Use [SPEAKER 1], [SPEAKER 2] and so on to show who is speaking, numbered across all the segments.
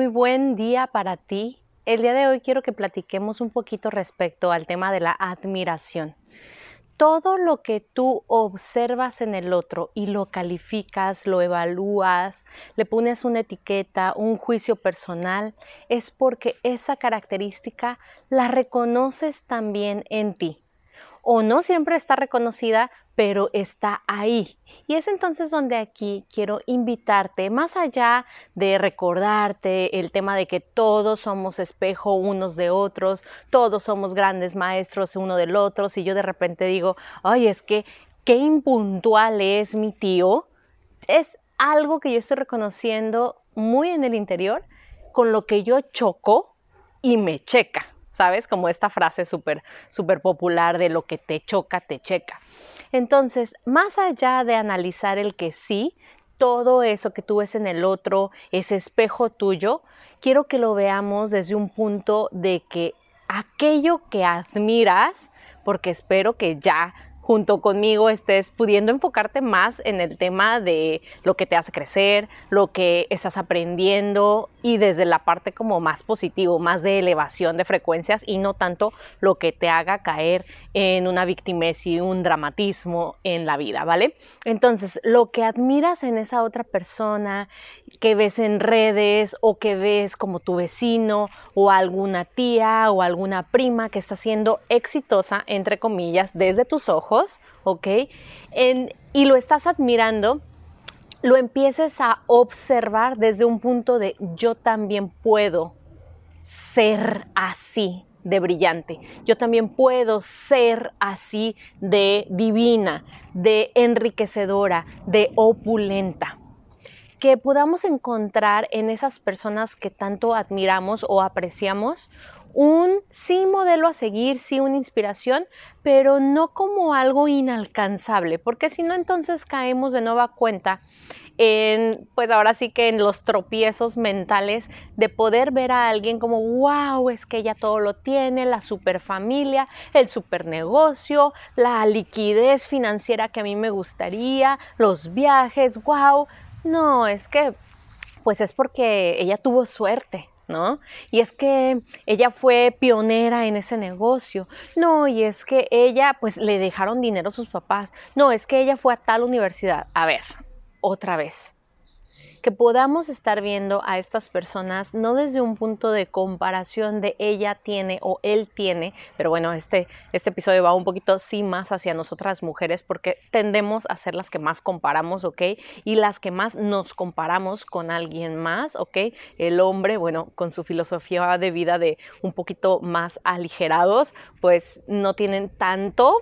[SPEAKER 1] Muy buen día para ti. El día de hoy quiero que platiquemos un poquito respecto al tema de la admiración. Todo lo que tú observas en el otro y lo calificas, lo evalúas, le pones una etiqueta, un juicio personal, es porque esa característica la reconoces también en ti o no siempre está reconocida, pero está ahí. Y es entonces donde aquí quiero invitarte, más allá de recordarte el tema de que todos somos espejo unos de otros, todos somos grandes maestros uno del otro, si yo de repente digo, ay, es que qué impuntual es mi tío, es algo que yo estoy reconociendo muy en el interior, con lo que yo choco y me checa. ¿Sabes? Como esta frase súper, súper popular de lo que te choca, te checa. Entonces, más allá de analizar el que sí, todo eso que tú ves en el otro, ese espejo tuyo, quiero que lo veamos desde un punto de que aquello que admiras, porque espero que ya junto conmigo estés pudiendo enfocarte más en el tema de lo que te hace crecer, lo que estás aprendiendo y desde la parte como más positivo, más de elevación de frecuencias y no tanto lo que te haga caer en una victimez y un dramatismo en la vida, ¿vale? Entonces, lo que admiras en esa otra persona, que ves en redes o que ves como tu vecino o alguna tía o alguna prima que está siendo exitosa, entre comillas, desde tus ojos, ¿ok? y lo estás admirando, lo empieces a observar desde un punto de yo también puedo ser así de brillante. Yo también puedo ser así de divina, de enriquecedora, de opulenta. Que podamos encontrar en esas personas que tanto admiramos o apreciamos un sí modelo a seguir, sí una inspiración, pero no como algo inalcanzable, porque si no entonces caemos de nueva cuenta en, pues ahora sí que en los tropiezos mentales de poder ver a alguien como, wow, es que ella todo lo tiene, la super familia, el super negocio, la liquidez financiera que a mí me gustaría, los viajes, wow. No, es que, pues es porque ella tuvo suerte, ¿no? Y es que ella fue pionera en ese negocio. No, y es que ella, pues le dejaron dinero a sus papás. No, es que ella fue a tal universidad. A ver, otra vez que podamos estar viendo a estas personas no desde un punto de comparación de ella tiene o él tiene, pero bueno, este, este episodio va un poquito sí más hacia nosotras mujeres porque tendemos a ser las que más comparamos, ¿ok? Y las que más nos comparamos con alguien más, ¿ok? El hombre, bueno, con su filosofía de vida de un poquito más aligerados, pues no tienen tanto,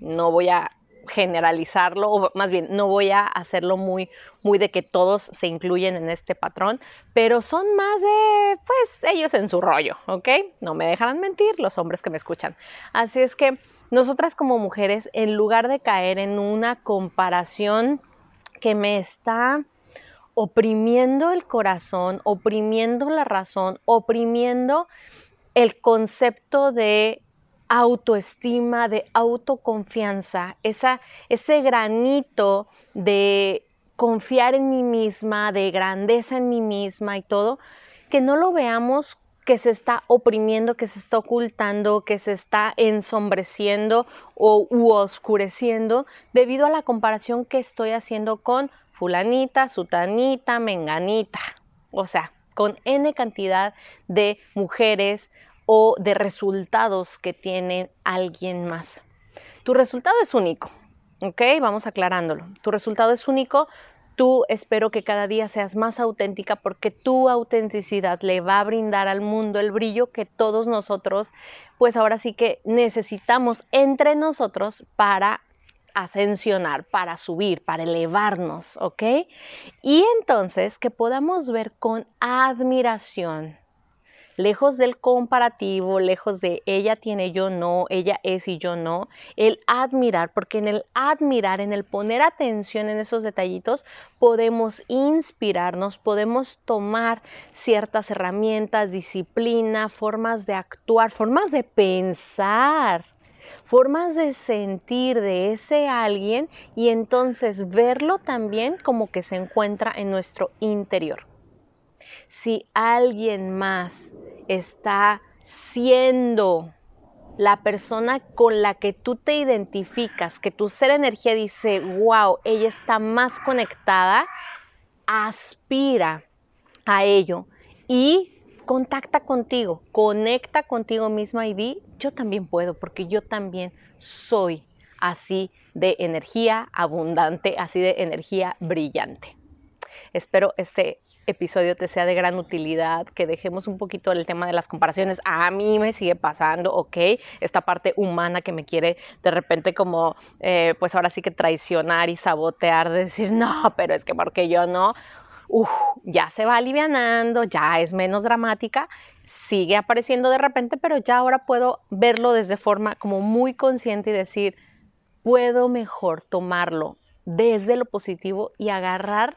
[SPEAKER 1] no voy a generalizarlo, o más bien no voy a hacerlo muy, muy de que todos se incluyen en este patrón, pero son más de, pues, ellos en su rollo, ¿ok? No me dejarán mentir los hombres que me escuchan. Así es que nosotras como mujeres, en lugar de caer en una comparación que me está oprimiendo el corazón, oprimiendo la razón, oprimiendo el concepto de autoestima, de autoconfianza, esa, ese granito de confiar en mí misma, de grandeza en mí misma y todo, que no lo veamos que se está oprimiendo, que se está ocultando, que se está ensombreciendo o u oscureciendo debido a la comparación que estoy haciendo con fulanita, sutanita, menganita. O sea, con N cantidad de mujeres o de resultados que tiene alguien más. Tu resultado es único, ¿ok? Vamos aclarándolo. Tu resultado es único. Tú espero que cada día seas más auténtica porque tu autenticidad le va a brindar al mundo el brillo que todos nosotros, pues ahora sí que necesitamos entre nosotros para ascensionar, para subir, para elevarnos, ¿ok? Y entonces que podamos ver con admiración lejos del comparativo, lejos de ella tiene, yo no, ella es y yo no, el admirar, porque en el admirar, en el poner atención en esos detallitos, podemos inspirarnos, podemos tomar ciertas herramientas, disciplina, formas de actuar, formas de pensar formas de sentir de ese alguien y entonces verlo también como que se encuentra en nuestro interior si alguien más está siendo la persona con la que tú te identificas, que tu ser energía dice, wow, ella está más conectada, aspira a ello y contacta contigo, conecta contigo misma y di, yo también puedo, porque yo también soy así de energía abundante, así de energía brillante. Espero este episodio te sea de gran utilidad, que dejemos un poquito el tema de las comparaciones. A mí me sigue pasando, ok, esta parte humana que me quiere de repente como, eh, pues ahora sí que traicionar y sabotear, de decir, no, pero es que porque yo no. Uf, ya se va alivianando, ya es menos dramática, sigue apareciendo de repente, pero ya ahora puedo verlo desde forma como muy consciente y decir, puedo mejor tomarlo desde lo positivo y agarrar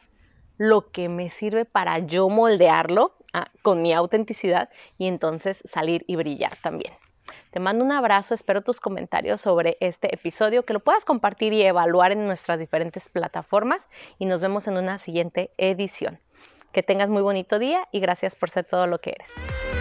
[SPEAKER 1] lo que me sirve para yo moldearlo ah, con mi autenticidad y entonces salir y brillar también. Te mando un abrazo, espero tus comentarios sobre este episodio, que lo puedas compartir y evaluar en nuestras diferentes plataformas y nos vemos en una siguiente edición. Que tengas muy bonito día y gracias por ser todo lo que eres.